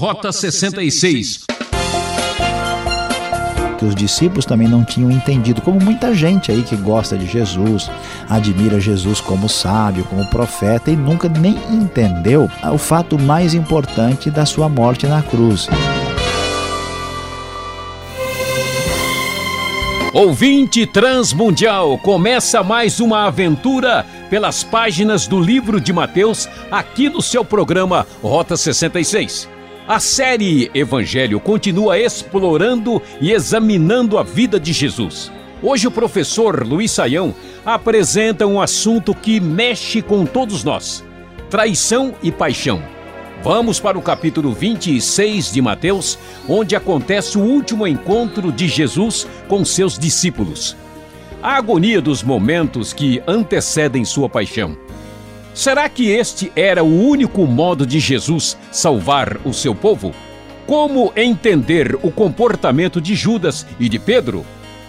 Rota 66 que os discípulos também não tinham entendido, como muita gente aí que gosta de Jesus, admira Jesus como sábio, como profeta e nunca nem entendeu o fato mais importante da sua morte na cruz. Ouvinte Transmundial, começa mais uma aventura pelas páginas do livro de Mateus aqui no seu programa Rota 66. A série Evangelho continua explorando e examinando a vida de Jesus. Hoje o professor Luiz Saião apresenta um assunto que mexe com todos nós: traição e paixão. Vamos para o capítulo 26 de Mateus, onde acontece o último encontro de Jesus com seus discípulos. A agonia dos momentos que antecedem sua paixão Será que este era o único modo de Jesus salvar o seu povo? Como entender o comportamento de Judas e de Pedro?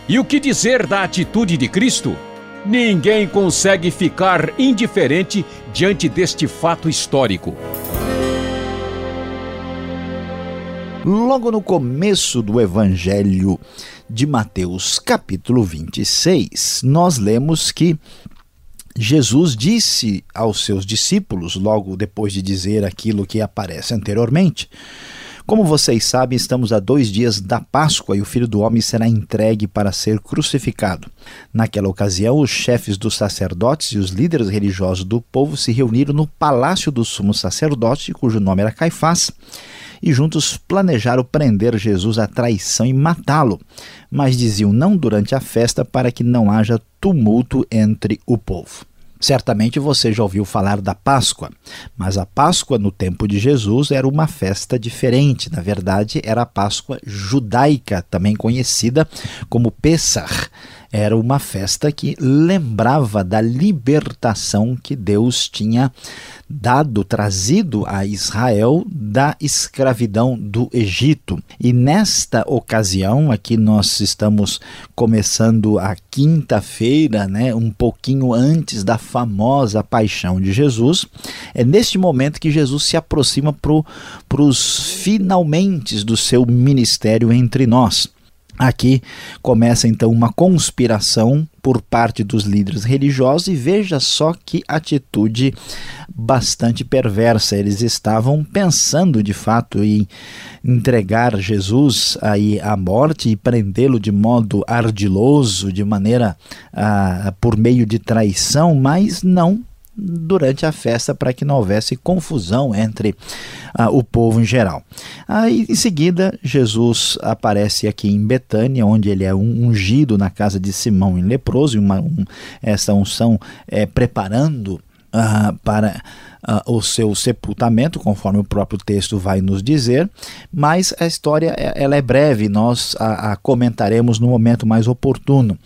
E o que dizer da atitude de Cristo? Ninguém consegue ficar indiferente diante deste fato histórico. Logo no começo do Evangelho de Mateus, capítulo 26, nós lemos que Jesus disse aos seus discípulos, logo depois de dizer aquilo que aparece anteriormente: Como vocês sabem, estamos a dois dias da Páscoa e o filho do homem será entregue para ser crucificado. Naquela ocasião, os chefes dos sacerdotes e os líderes religiosos do povo se reuniram no palácio do sumo sacerdote, cujo nome era Caifás e juntos planejaram prender Jesus à traição e matá-lo, mas diziam não durante a festa para que não haja tumulto entre o povo. Certamente você já ouviu falar da Páscoa, mas a Páscoa no tempo de Jesus era uma festa diferente. Na verdade, era a Páscoa judaica, também conhecida como Pessah era uma festa que lembrava da libertação que Deus tinha dado, trazido a Israel da escravidão do Egito. E nesta ocasião, aqui nós estamos começando a quinta-feira, né, um pouquinho antes da famosa paixão de Jesus, é neste momento que Jesus se aproxima para os finalmente do seu ministério entre nós. Aqui começa então uma conspiração por parte dos líderes religiosos e veja só que atitude bastante perversa. Eles estavam pensando de fato em entregar Jesus aí à morte e prendê-lo de modo ardiloso, de maneira ah, por meio de traição, mas não durante a festa para que não houvesse confusão entre ah, o povo em geral. Aí, em seguida, Jesus aparece aqui em Betânia, onde ele é ungido na casa de Simão em leproso, uma, um, essa unção é, preparando ah, para uh, o seu sepultamento, conforme o próprio texto vai nos dizer, mas a história é, ela é breve, nós a, a comentaremos no momento mais oportuno.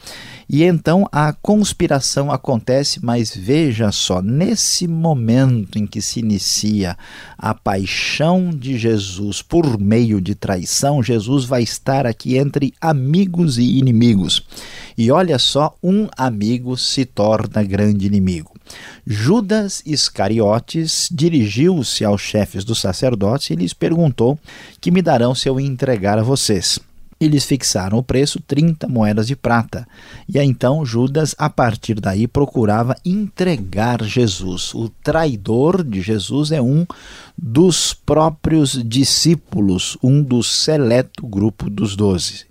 E então a conspiração acontece, mas veja só, nesse momento em que se inicia a paixão de Jesus por meio de traição, Jesus vai estar aqui entre amigos e inimigos. E olha só, um amigo se torna grande inimigo. Judas Iscariotes dirigiu-se aos chefes dos sacerdotes e lhes perguntou: Que me darão se eu entregar a vocês? Eles fixaram o preço 30 moedas de prata. E então Judas, a partir daí, procurava entregar Jesus. O traidor de Jesus é um dos próprios discípulos, um do seleto grupo dos doze.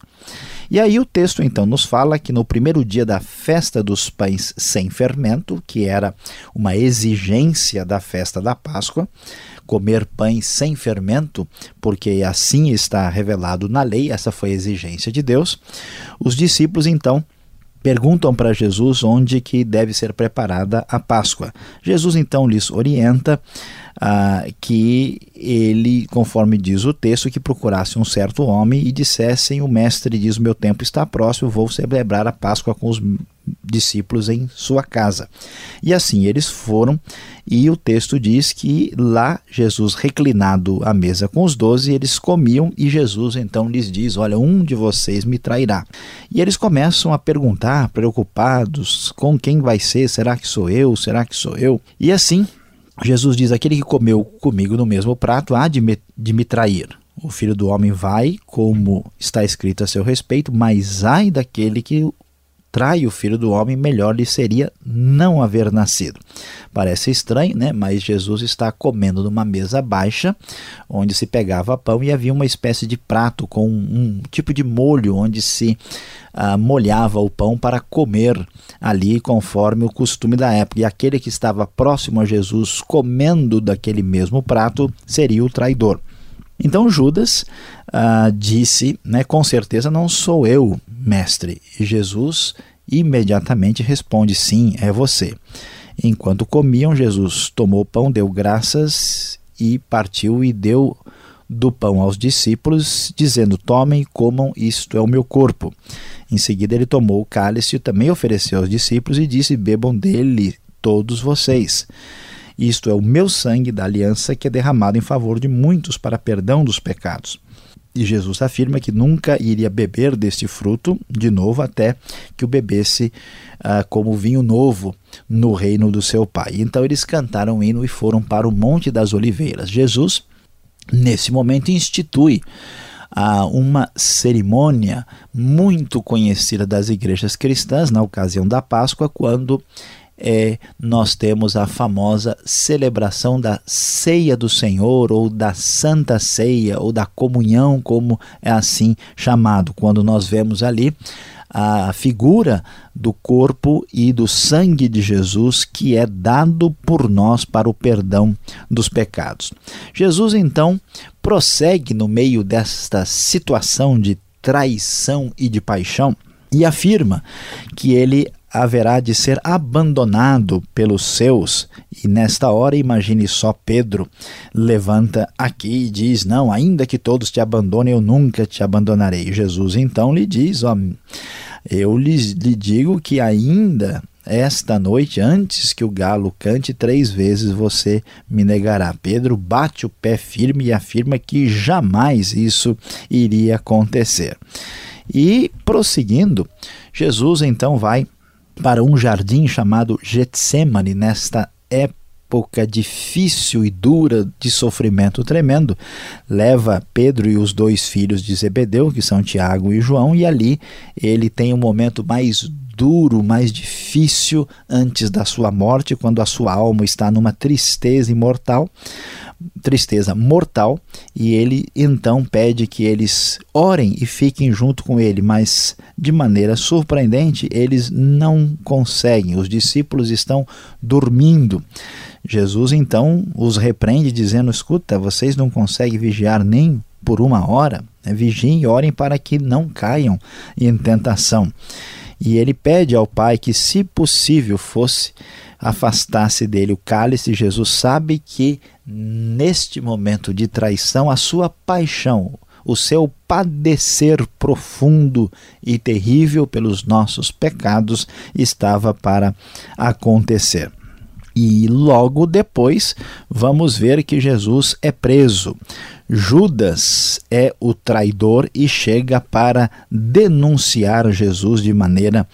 E aí o texto então nos fala que no primeiro dia da festa dos pães sem fermento, que era uma exigência da festa da Páscoa, comer pães sem fermento, porque assim está revelado na lei, essa foi a exigência de Deus. Os discípulos então perguntam para Jesus onde que deve ser preparada a Páscoa. Jesus então lhes orienta ah, que ele, conforme diz o texto, que procurasse um certo homem e dissessem: O mestre diz: meu tempo está próximo, vou celebrar a Páscoa com os discípulos em sua casa. E assim eles foram, e o texto diz que lá Jesus reclinado à mesa com os doze, eles comiam, e Jesus então lhes diz: Olha, um de vocês me trairá. E eles começam a perguntar, preocupados: com quem vai ser? Será que sou eu? Será que sou eu? E assim Jesus diz: Aquele que comeu comigo no mesmo prato há de me, de me trair. O filho do homem vai, como está escrito a seu respeito, mas ai daquele que trai o filho do homem, melhor lhe seria não haver nascido. Parece estranho, né? Mas Jesus está comendo numa mesa baixa, onde se pegava pão e havia uma espécie de prato com um tipo de molho onde se ah, molhava o pão para comer ali, conforme o costume da época. E aquele que estava próximo a Jesus comendo daquele mesmo prato seria o traidor. Então Judas ah, disse, né, com certeza não sou eu, mestre. E Jesus imediatamente responde: Sim, é você. Enquanto comiam, Jesus tomou o pão, deu graças e partiu e deu do pão aos discípulos, dizendo: Tomem comam, isto é o meu corpo. Em seguida, ele tomou o cálice e também ofereceu aos discípulos e disse: Bebam dele todos vocês. Isto é o meu sangue da aliança que é derramado em favor de muitos para perdão dos pecados. E Jesus afirma que nunca iria beber deste fruto de novo até que o bebesse ah, como vinho novo no reino do seu Pai. Então eles cantaram um hino e foram para o Monte das Oliveiras. Jesus, nesse momento, institui ah, uma cerimônia muito conhecida das igrejas cristãs na ocasião da Páscoa, quando é, nós temos a famosa celebração da ceia do Senhor, ou da Santa Ceia, ou da comunhão, como é assim chamado, quando nós vemos ali a figura do corpo e do sangue de Jesus que é dado por nós para o perdão dos pecados. Jesus então prossegue no meio desta situação de traição e de paixão e afirma que ele haverá de ser abandonado pelos seus. E nesta hora, imagine só Pedro levanta aqui e diz: Não, ainda que todos te abandonem, eu nunca te abandonarei. Jesus então lhe diz: Ó, eu lhe, lhe digo que ainda esta noite, antes que o galo cante três vezes, você me negará. Pedro bate o pé firme e afirma que jamais isso iria acontecer. E prosseguindo, Jesus então vai para um jardim chamado Getsemane nesta época difícil e dura de sofrimento tremendo, leva Pedro e os dois filhos de Zebedeu, que são Tiago e João, e ali ele tem um momento mais duro, mais difícil antes da sua morte, quando a sua alma está numa tristeza imortal tristeza mortal e ele então pede que eles orem e fiquem junto com ele, mas de maneira surpreendente eles não conseguem. Os discípulos estão dormindo. Jesus então os repreende dizendo: "Escuta, vocês não conseguem vigiar nem por uma hora, vigiem e orem para que não caiam em tentação." E ele pede ao Pai que, se possível, fosse afastasse dele o cálice. Jesus sabe que neste momento de traição, a sua paixão, o seu padecer profundo e terrível pelos nossos pecados estava para acontecer. E logo depois vamos ver que Jesus é preso. Judas é o traidor e chega para denunciar Jesus de maneira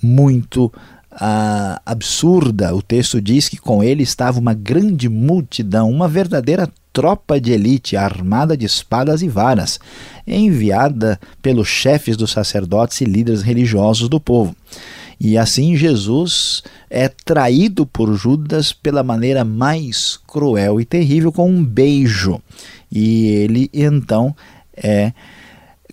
muito ah, absurda. O texto diz que com ele estava uma grande multidão, uma verdadeira tropa de elite armada de espadas e varas, enviada pelos chefes dos sacerdotes e líderes religiosos do povo. E assim Jesus é traído por Judas pela maneira mais cruel e terrível com um beijo. E ele então é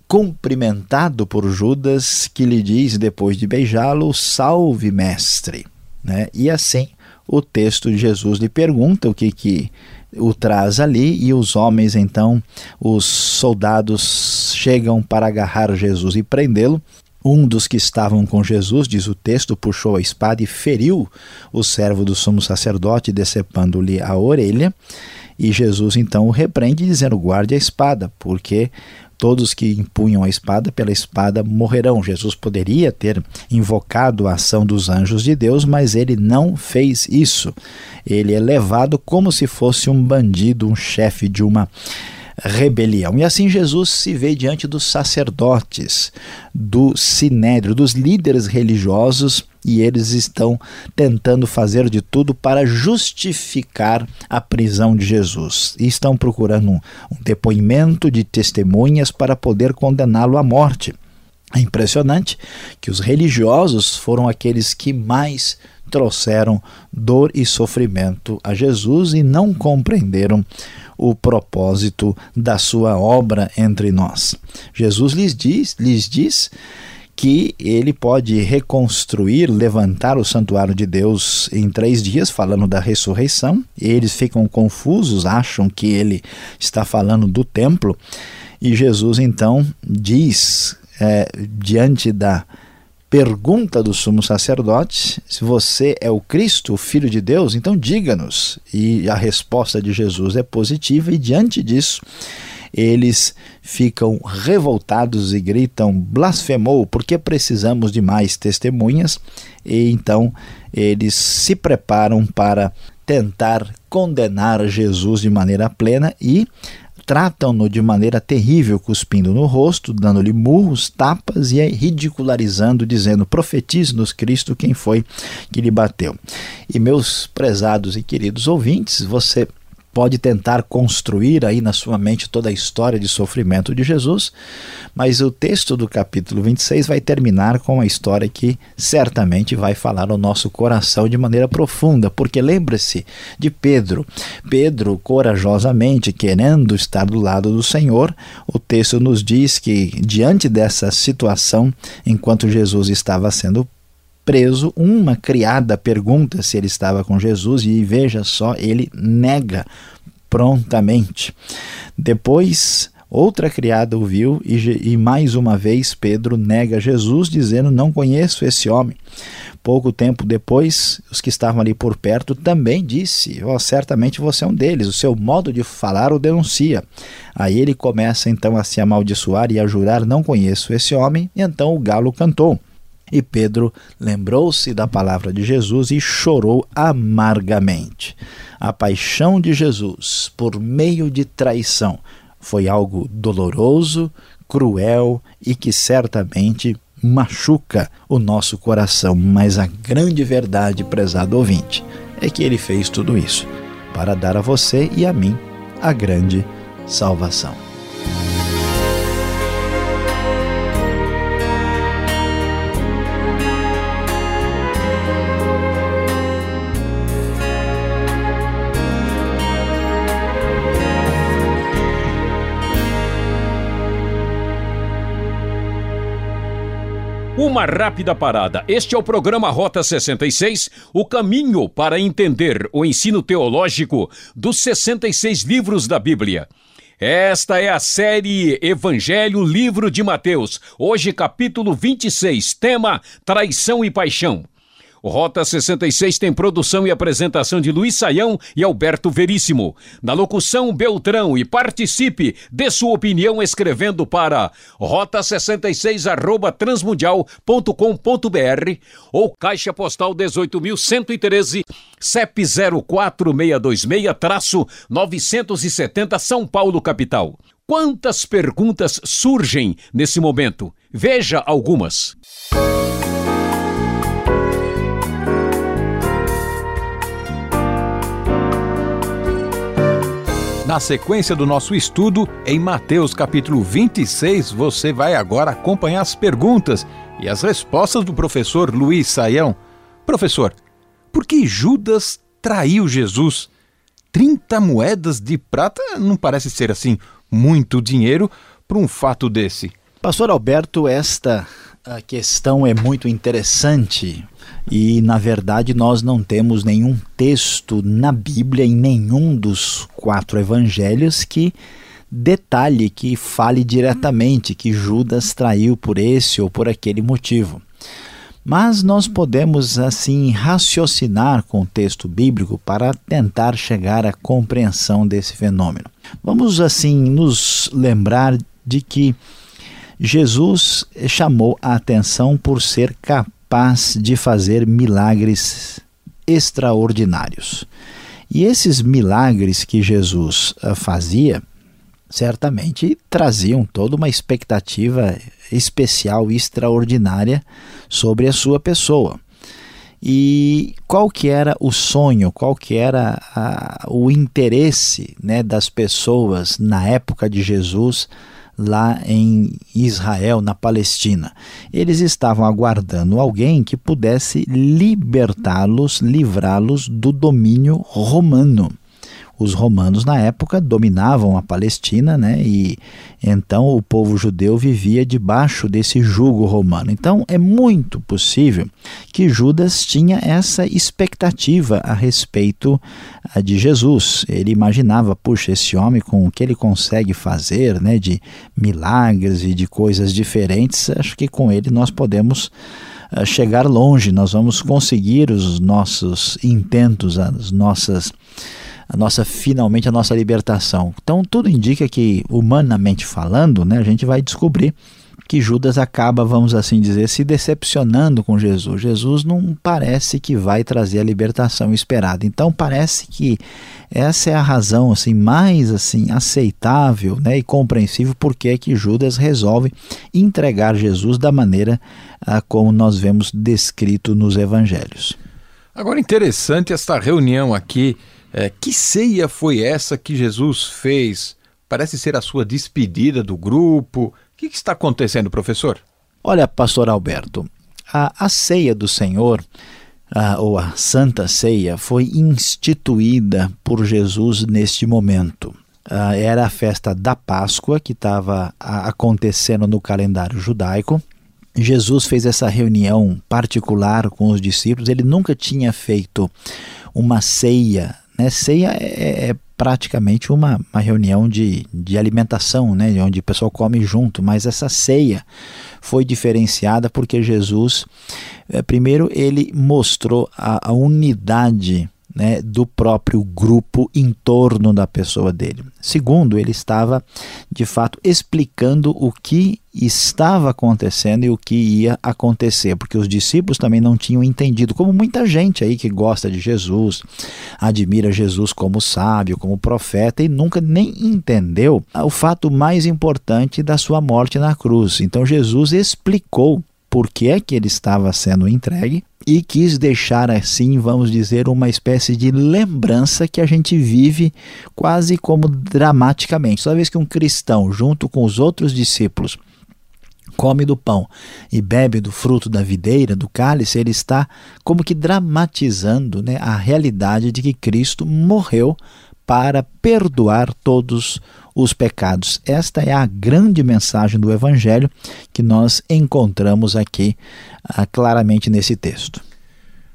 cumprimentado por Judas, que lhe diz, depois de beijá-lo, salve, mestre. Né? E assim o texto de Jesus lhe pergunta o que, que o traz ali, e os homens, então, os soldados chegam para agarrar Jesus e prendê-lo. Um dos que estavam com Jesus, diz o texto, puxou a espada e feriu o servo do sumo sacerdote, decepando-lhe a orelha. E Jesus então o repreende, dizendo: guarde a espada, porque Todos que empunham a espada pela espada morrerão. Jesus poderia ter invocado a ação dos anjos de Deus, mas ele não fez isso. Ele é levado como se fosse um bandido, um chefe de uma rebelião. E assim Jesus se vê diante dos sacerdotes, do sinédrio, dos líderes religiosos, e eles estão tentando fazer de tudo para justificar a prisão de Jesus. E estão procurando um, um depoimento de testemunhas para poder condená-lo à morte. É impressionante que os religiosos foram aqueles que mais trouxeram dor e sofrimento a Jesus e não compreenderam o propósito da sua obra entre nós. Jesus lhes diz, lhes diz que ele pode reconstruir, levantar o santuário de Deus em três dias, falando da ressurreição. Eles ficam confusos, acham que ele está falando do templo. E Jesus então diz, é, diante da pergunta do sumo sacerdote: se você é o Cristo, o Filho de Deus, então diga-nos. E a resposta de Jesus é positiva, e diante disso, eles ficam revoltados e gritam: blasfemou, porque precisamos de mais testemunhas. E então eles se preparam para tentar condenar Jesus de maneira plena e tratam-no de maneira terrível, cuspindo no rosto, dando-lhe murros, tapas e ridicularizando, dizendo: Profetize-nos, Cristo, quem foi que lhe bateu. E meus prezados e queridos ouvintes, você pode tentar construir aí na sua mente toda a história de sofrimento de Jesus, mas o texto do capítulo 26 vai terminar com uma história que certamente vai falar ao nosso coração de maneira profunda, porque lembre-se de Pedro. Pedro, corajosamente, querendo estar do lado do Senhor, o texto nos diz que, diante dessa situação, enquanto Jesus estava sendo preso, uma criada pergunta se ele estava com Jesus e veja só, ele nega prontamente. Depois, outra criada o viu e, e mais uma vez Pedro nega Jesus, dizendo: Não conheço esse homem. Pouco tempo depois, os que estavam ali por perto também disse: oh, certamente você é um deles, o seu modo de falar o denuncia. Aí ele começa então a se amaldiçoar e a jurar: Não conheço esse homem. E então o galo cantou. E Pedro lembrou-se da palavra de Jesus e chorou amargamente. A paixão de Jesus por meio de traição foi algo doloroso, cruel e que certamente machuca o nosso coração. Mas a grande verdade, prezado ouvinte, é que ele fez tudo isso para dar a você e a mim a grande salvação. Uma rápida parada. Este é o programa Rota 66, o caminho para entender o ensino teológico dos 66 livros da Bíblia. Esta é a série Evangelho Livro de Mateus, hoje capítulo 26, tema Traição e Paixão. Rota 66 tem produção e apresentação de Luiz Saião e Alberto Veríssimo. Na locução, Beltrão. E participe, dê sua opinião escrevendo para rota66 arroba transmundial.com.br ou Caixa Postal 18.113, CEP 04626-970 São Paulo, capital. Quantas perguntas surgem nesse momento? Veja algumas. Na sequência do nosso estudo, em Mateus capítulo 26, você vai agora acompanhar as perguntas e as respostas do professor Luiz Saião. Professor, por que Judas traiu Jesus? 30 moedas de prata não parece ser assim muito dinheiro para um fato desse. Pastor Alberto, esta a questão é muito interessante e, na verdade, nós não temos nenhum texto na Bíblia, em nenhum dos quatro evangelhos, que detalhe, que fale diretamente que Judas traiu por esse ou por aquele motivo. Mas nós podemos, assim, raciocinar com o texto bíblico para tentar chegar à compreensão desse fenômeno. Vamos, assim, nos lembrar de que Jesus chamou a atenção por ser capaz de fazer milagres extraordinários. E esses milagres que Jesus ah, fazia certamente traziam toda uma expectativa especial e extraordinária sobre a sua pessoa. E qual que era o sonho, qual que era a, o interesse né, das pessoas na época de Jesus lá em Israel, na Palestina. Eles estavam aguardando alguém que pudesse libertá-los, livrá-los do domínio romano os romanos na época dominavam a Palestina, né? E então o povo judeu vivia debaixo desse jugo romano. Então é muito possível que Judas tinha essa expectativa a respeito ah, de Jesus. Ele imaginava, puxa, esse homem com o que ele consegue fazer, né, de milagres e de coisas diferentes, acho que com ele nós podemos ah, chegar longe, nós vamos conseguir os nossos intentos, as nossas a nossa finalmente a nossa libertação. Então tudo indica que humanamente falando, né, a gente vai descobrir que Judas acaba, vamos assim dizer, se decepcionando com Jesus. Jesus não parece que vai trazer a libertação esperada. Então parece que essa é a razão assim mais assim aceitável, né, e compreensível porque é que Judas resolve entregar Jesus da maneira ah, como nós vemos descrito nos evangelhos. Agora interessante esta reunião aqui é, que ceia foi essa que Jesus fez? Parece ser a sua despedida do grupo. O que, que está acontecendo, professor? Olha, pastor Alberto, a, a ceia do Senhor, a, ou a Santa Ceia, foi instituída por Jesus neste momento. era a festa da Páscoa que estava acontecendo no calendário judaico. Jesus fez essa reunião particular com os discípulos. Ele nunca tinha feito uma ceia né? Ceia é, é praticamente uma, uma reunião de, de alimentação, né? onde o pessoal come junto, mas essa ceia foi diferenciada porque Jesus, é, primeiro, ele mostrou a, a unidade né, do próprio grupo em torno da pessoa dele. Segundo, ele estava de fato explicando o que estava acontecendo e o que ia acontecer, porque os discípulos também não tinham entendido, como muita gente aí que gosta de Jesus, admira Jesus como sábio, como profeta e nunca nem entendeu o fato mais importante da sua morte na cruz. Então Jesus explicou por que é que ele estava sendo entregue e quis deixar assim, vamos dizer, uma espécie de lembrança que a gente vive quase como dramaticamente. Toda vez que um cristão, junto com os outros discípulos, come do pão e bebe do fruto da videira, do cálice, ele está como que dramatizando né, a realidade de que Cristo morreu para perdoar todos os pecados. Esta é a grande mensagem do Evangelho que nós encontramos aqui ah, claramente nesse texto.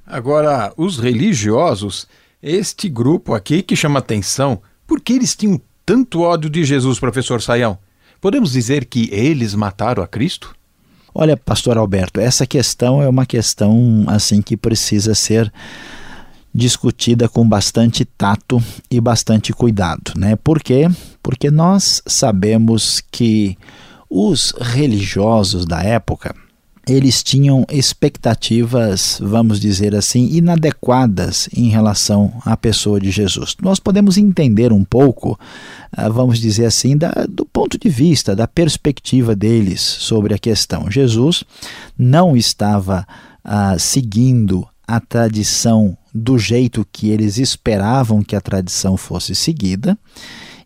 Agora, os religiosos, este grupo aqui que chama atenção, por que eles tinham tanto ódio de Jesus, professor Saião? Podemos dizer que eles mataram a Cristo? Olha, pastor Alberto, essa questão é uma questão assim que precisa ser discutida com bastante tato e bastante cuidado, né? Por quê? Porque nós sabemos que os religiosos da época eles tinham expectativas, vamos dizer assim, inadequadas em relação à pessoa de Jesus. Nós podemos entender um pouco, ah, vamos dizer assim, da, do ponto de vista, da perspectiva deles sobre a questão. Jesus não estava ah, seguindo a tradição do jeito que eles esperavam que a tradição fosse seguida.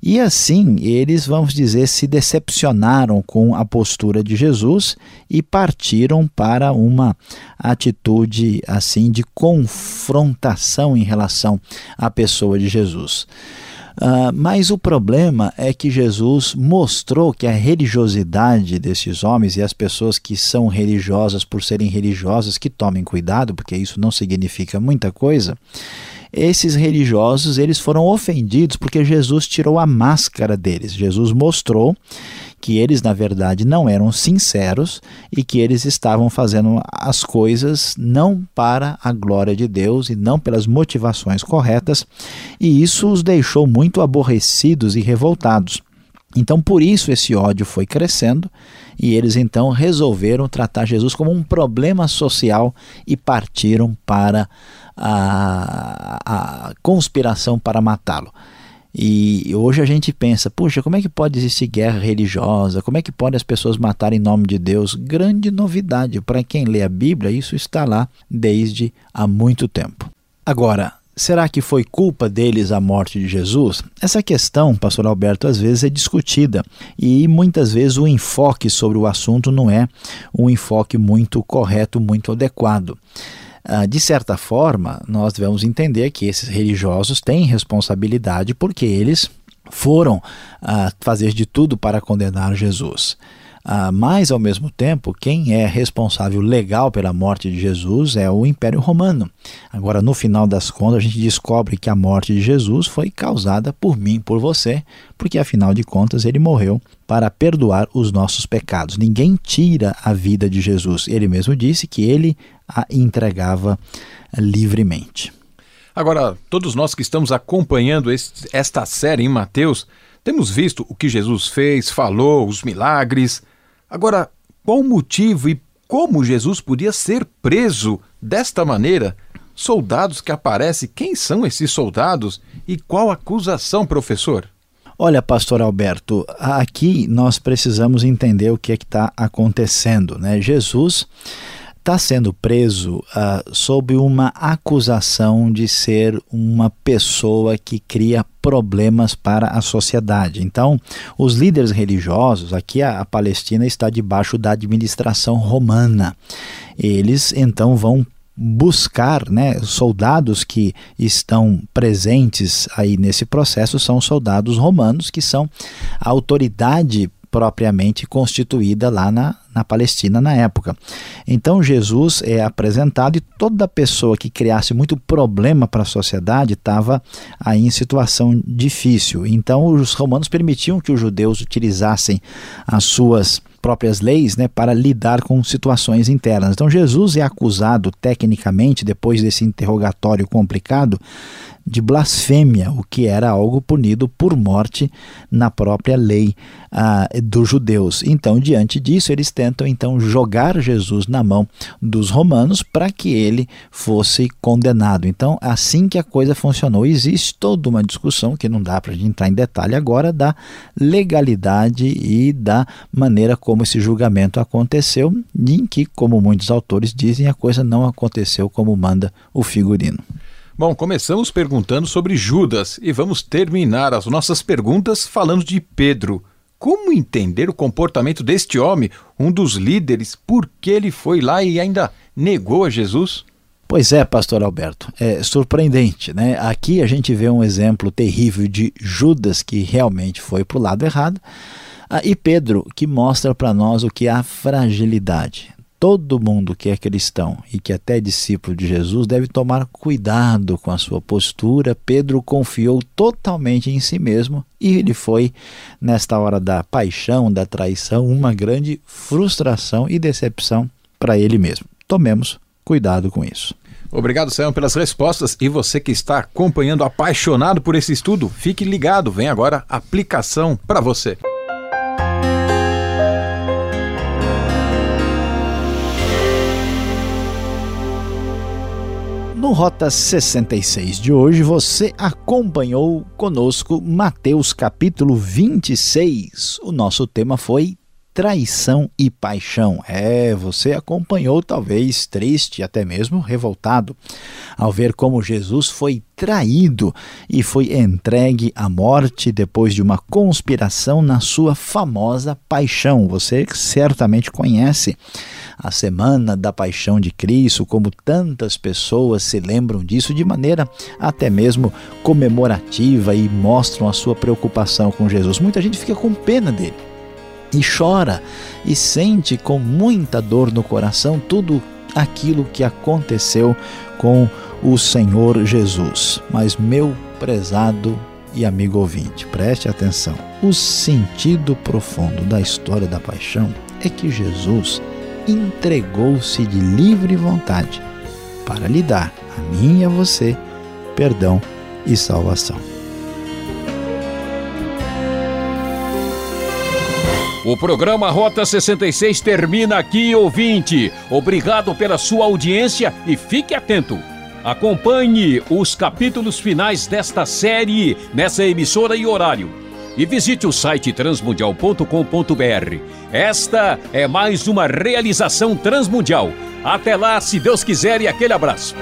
E assim, eles, vamos dizer, se decepcionaram com a postura de Jesus e partiram para uma atitude assim de confrontação em relação à pessoa de Jesus. Uh, mas o problema é que Jesus mostrou que a religiosidade desses homens e as pessoas que são religiosas por serem religiosas, que tomem cuidado, porque isso não significa muita coisa, esses religiosos eles foram ofendidos porque Jesus tirou a máscara deles. Jesus mostrou que eles na verdade não eram sinceros e que eles estavam fazendo as coisas não para a glória de Deus e não pelas motivações corretas, e isso os deixou muito aborrecidos e revoltados. Então, por isso esse ódio foi crescendo e eles então resolveram tratar Jesus como um problema social e partiram para a, a conspiração para matá-lo. E hoje a gente pensa, puxa, como é que pode existir guerra religiosa? Como é que pode as pessoas matarem em nome de Deus? Grande novidade. Para quem lê a Bíblia, isso está lá desde há muito tempo. Agora, será que foi culpa deles a morte de Jesus? Essa questão, pastor Alberto, às vezes é discutida e muitas vezes o enfoque sobre o assunto não é um enfoque muito correto, muito adequado. Ah, de certa forma, nós devemos entender que esses religiosos têm responsabilidade porque eles foram uh, fazer de tudo para condenar Jesus. Uh, mas, ao mesmo tempo, quem é responsável legal pela morte de Jesus é o Império Romano. Agora, no final das contas, a gente descobre que a morte de Jesus foi causada por mim, por você, porque afinal de contas ele morreu para perdoar os nossos pecados. Ninguém tira a vida de Jesus. Ele mesmo disse que ele a entregava livremente. Agora, todos nós que estamos acompanhando este, esta série em Mateus, temos visto o que Jesus fez, falou, os milagres. Agora, qual o motivo e como Jesus podia ser preso desta maneira? Soldados que aparecem, quem são esses soldados e qual acusação, professor? Olha, pastor Alberto, aqui nós precisamos entender o que é que está acontecendo. Né? Jesus está sendo preso uh, sob uma acusação de ser uma pessoa que cria problemas para a sociedade. Então, os líderes religiosos, aqui a, a Palestina está debaixo da administração romana. Eles então vão buscar, né, soldados que estão presentes aí nesse processo são soldados romanos que são a autoridade propriamente constituída lá na, na Palestina na época. Então Jesus é apresentado e toda pessoa que criasse muito problema para a sociedade estava aí em situação difícil. Então os romanos permitiam que os judeus utilizassem as suas próprias leis né, para lidar com situações internas. Então Jesus é acusado tecnicamente, depois desse interrogatório complicado, de blasfêmia, o que era algo punido por morte na própria lei ah, dos judeus. Então, diante disso, eles tentam então jogar Jesus na mão dos romanos para que ele fosse condenado. Então, assim que a coisa funcionou, existe toda uma discussão que não dá para a gente entrar em detalhe agora da legalidade e da maneira como esse julgamento aconteceu, em que, como muitos autores dizem, a coisa não aconteceu como manda o figurino. Bom, começamos perguntando sobre Judas e vamos terminar as nossas perguntas falando de Pedro. Como entender o comportamento deste homem, um dos líderes, por que ele foi lá e ainda negou a Jesus? Pois é, pastor Alberto, é surpreendente, né? Aqui a gente vê um exemplo terrível de Judas que realmente foi para o lado errado, ah, e Pedro que mostra para nós o que é a fragilidade todo mundo que é cristão e que até é discípulo de Jesus deve tomar cuidado com a sua postura. Pedro confiou totalmente em si mesmo e ele foi, nesta hora da paixão, da traição, uma grande frustração e decepção para ele mesmo. Tomemos cuidado com isso. Obrigado, Sam, pelas respostas. E você que está acompanhando, apaixonado por esse estudo, fique ligado. Vem agora a aplicação para você. No Rota 66 de hoje, você acompanhou conosco Mateus capítulo 26. O nosso tema foi traição e paixão. É, você acompanhou, talvez triste, até mesmo revoltado, ao ver como Jesus foi traído e foi entregue à morte depois de uma conspiração na sua famosa paixão. Você certamente conhece a Semana da Paixão de Cristo, como tantas pessoas se lembram disso de maneira até mesmo comemorativa e mostram a sua preocupação com Jesus. Muita gente fica com pena dele e chora e sente com muita dor no coração tudo aquilo que aconteceu com o Senhor Jesus. Mas, meu prezado e amigo ouvinte, preste atenção: o sentido profundo da história da paixão é que Jesus entregou-se de livre vontade para lhe dar, a mim e a você, perdão e salvação. O programa Rota 66 termina aqui, ouvinte. Obrigado pela sua audiência e fique atento. Acompanhe os capítulos finais desta série nessa emissora e horário. E visite o site transmundial.com.br. Esta é mais uma realização transmundial. Até lá, se Deus quiser, e aquele abraço.